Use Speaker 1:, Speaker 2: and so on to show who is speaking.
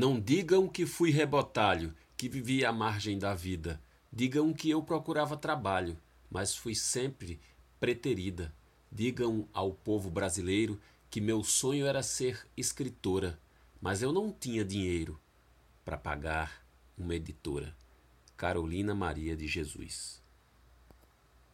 Speaker 1: Não digam que fui rebotalho, que vivi à margem da vida. Digam que eu procurava trabalho, mas fui sempre preterida. Digam ao povo brasileiro que meu sonho era ser escritora, mas eu não tinha dinheiro para pagar uma editora. Carolina Maria de Jesus